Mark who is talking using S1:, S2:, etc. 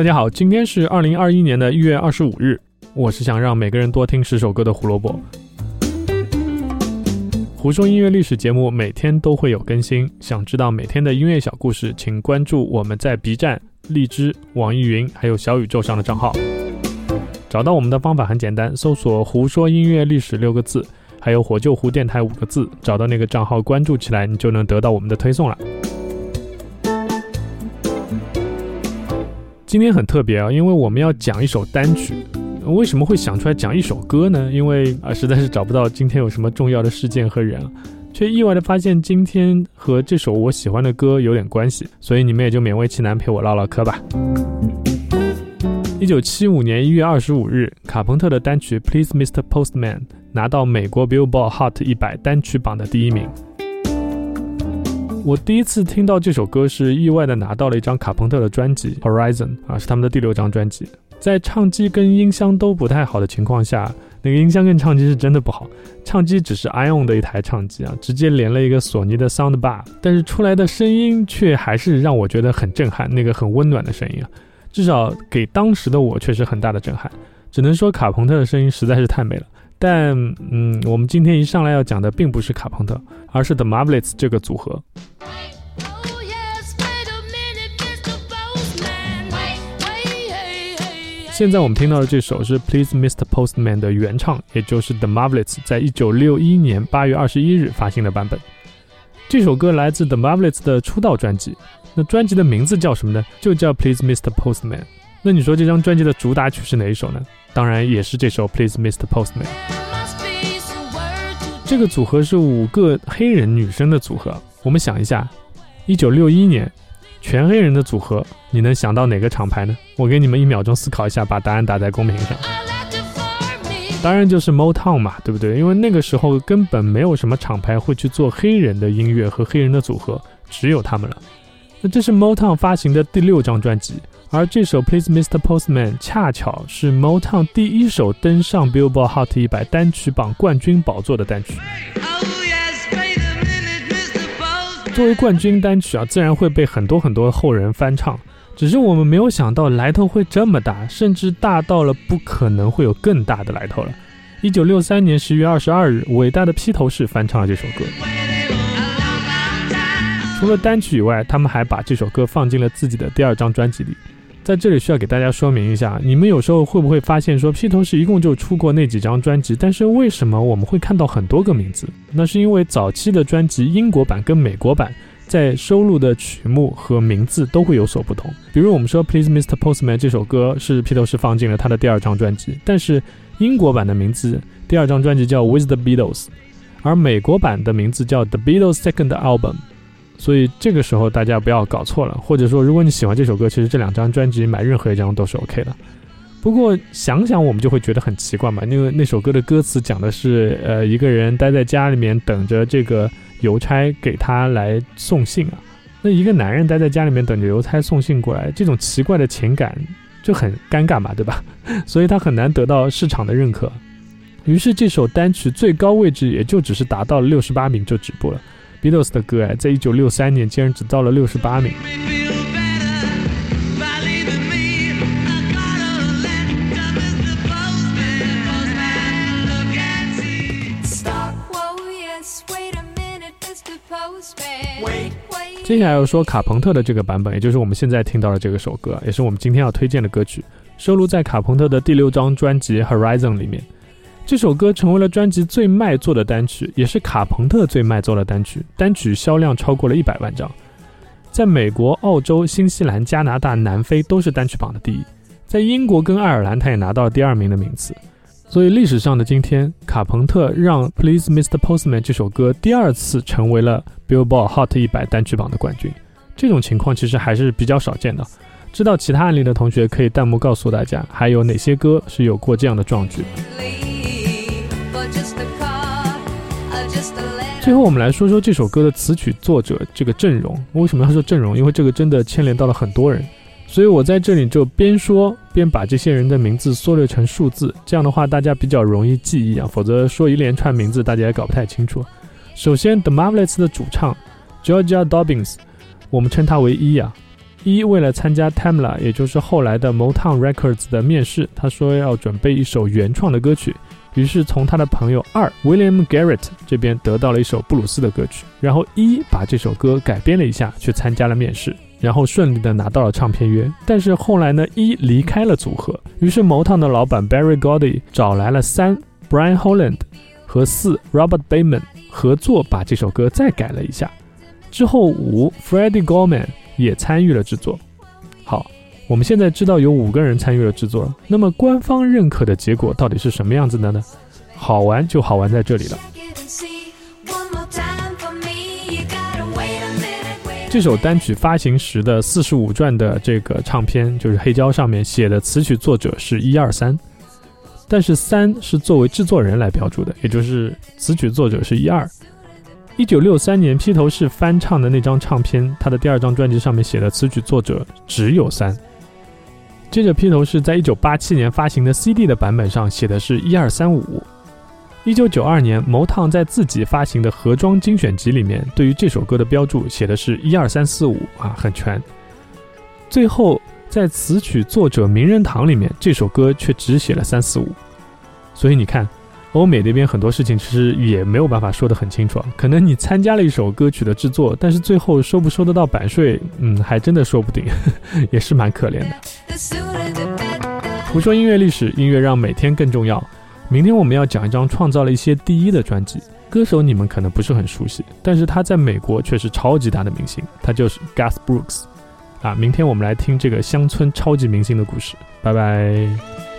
S1: 大家好，今天是二零二一年的一月二十五日。我是想让每个人多听十首歌的胡萝卜。胡说音乐历史节目每天都会有更新，想知道每天的音乐小故事，请关注我们在 B 站、荔枝、网易云还有小宇宙上的账号。找到我们的方法很简单，搜索“胡说音乐历史”六个字，还有“火救湖电台”五个字，找到那个账号关注起来，你就能得到我们的推送了。今天很特别啊，因为我们要讲一首单曲。为什么会想出来讲一首歌呢？因为啊，实在是找不到今天有什么重要的事件和人，却意外的发现今天和这首我喜欢的歌有点关系，所以你们也就勉为其难陪我唠唠嗑吧。一九七五年一月二十五日，卡朋特的单曲《Please Mr. Postman》拿到美国 Billboard Hot 一百单曲榜的第一名。我第一次听到这首歌是意外的拿到了一张卡朋特的专辑《Horizon》啊，是他们的第六张专辑。在唱机跟音箱都不太好的情况下，那个音箱跟唱机是真的不好。唱机只是 iON 的一台唱机啊，直接连了一个索尼的 Soundbar，但是出来的声音却还是让我觉得很震撼，那个很温暖的声音啊，至少给当时的我确实很大的震撼。只能说卡朋特的声音实在是太美了。但嗯，我们今天一上来要讲的并不是卡朋特，而是 The Marvelettes 这个组合。现在我们听到的这首是 Please Mr. Postman 的原唱，也就是 The Marvelettes 在一九六一年八月二十一日发行的版本。这首歌来自 The Marvelettes 的出道专辑，那专辑的名字叫什么呢？就叫 Please Mr. Postman。那你说这张专辑的主打曲是哪一首呢？当然也是这首 Please Mr. Postman。这个组合是五个黑人女生的组合。我们想一下，一九六一年，全黑人的组合，你能想到哪个厂牌呢？我给你们一秒钟思考一下，把答案打在公屏上。当然就是 Motown 嘛，对不对？因为那个时候根本没有什么厂牌会去做黑人的音乐和黑人的组合，只有他们了。那这是 Motown 发行的第六张专辑。而这首 Please Mr. Postman 恰巧是 Motown 第一首登上 Billboard Hot 一百单曲榜冠军宝座的单曲。作为冠军单曲啊，自然会被很多很多后人翻唱。只是我们没有想到来头会这么大，甚至大到了不可能会有更大的来头了。一九六三年十月二十二日，伟大的披头士翻唱了这首歌。除了单曲以外，他们还把这首歌放进了自己的第二张专辑里。在这里需要给大家说明一下，你们有时候会不会发现说披头士一共就出过那几张专辑，但是为什么我们会看到很多个名字？那是因为早期的专辑英国版跟美国版在收录的曲目和名字都会有所不同。比如我们说 Please Mr. Postman 这首歌是披头士放进了他的第二张专辑，但是英国版的名字第二张专辑叫 With the Beatles，而美国版的名字叫 The Beatles Second Album。所以这个时候大家不要搞错了，或者说如果你喜欢这首歌，其实这两张专辑买任何一张都是 OK 的。不过想想我们就会觉得很奇怪嘛，因为那首歌的歌词讲的是，呃，一个人待在家里面等着这个邮差给他来送信啊。那一个男人待在家里面等着邮差送信过来，这种奇怪的情感就很尴尬嘛，对吧？所以他很难得到市场的认可。于是这首单曲最高位置也就只是达到了六十八名就止步了。Beatles 的歌哎，在一九六三年竟然只到了六十八名。接下来要说卡朋特的这个版本，也就是我们现在听到的这个首歌，也是我们今天要推荐的歌曲，收录在卡朋特的第六张专辑《Horizon》里面。这首歌成为了专辑最卖座的单曲，也是卡朋特最卖座的单曲，单曲销量超过了一百万张，在美国、澳洲、新西兰、加拿大、南非都是单曲榜的第一，在英国跟爱尔兰，他也拿到了第二名的名次。所以历史上的今天，卡朋特让《Please Mr. Postman》这首歌第二次成为了 Billboard Hot 一百单曲榜的冠军，这种情况其实还是比较少见的。知道其他案例的同学可以弹幕告诉大家，还有哪些歌是有过这样的壮举。最后，我们来说说这首歌的词曲作者这个阵容。为什么要说阵容？因为这个真的牵连到了很多人，所以我在这里就边说边把这些人的名字缩略成数字，这样的话大家比较容易记忆啊。否则说一连串名字，大家也搞不太清楚。首先，The Marvelettes 的主唱 Georgia Dobbins，我们称他为一啊。一为了参加 Tamla，也就是后来的 Motown Records 的面试，他说要准备一首原创的歌曲，于是从他的朋友二 William Garrett 这边得到了一首布鲁斯的歌曲，然后一把这首歌改编了一下，去参加了面试，然后顺利的拿到了唱片约。但是后来呢，一离开了组合，于是 Motown 的老板 Barry Gordy 找来了三 Brian Holland 和四 Robert Bayman 合作，把这首歌再改了一下。之后五 Freddie Gorman。也参与了制作。好，我们现在知道有五个人参与了制作。那么官方认可的结果到底是什么样子的呢？好玩就好玩在这里了。这首单曲发行时的四十五转的这个唱片，就是黑胶上面写的词曲作者是一二三，但是三是作为制作人来标注的，也就是词曲作者是一二。一九六三年，披头士翻唱的那张唱片，他的第二张专辑上面写的词曲作者只有三。接着，披头士在一九八七年发行的 CD 的版本上写的是一二三五。一九九二年，毛烫在自己发行的盒装精选集里面，对于这首歌的标注写的是一二三四五啊，很全。最后，在词曲作者名人堂里面，这首歌却只写了三四五。所以你看。欧美那边很多事情其实也没有办法说得很清楚，可能你参加了一首歌曲的制作，但是最后收不收得到版税，嗯，还真的说不定，也是蛮可怜的。胡说音乐历史，音乐让每天更重要。明天我们要讲一张创造了一些第一的专辑，歌手你们可能不是很熟悉，但是他在美国却是超级大的明星，他就是 Gus Brooks。啊，明天我们来听这个乡村超级明星的故事，拜拜。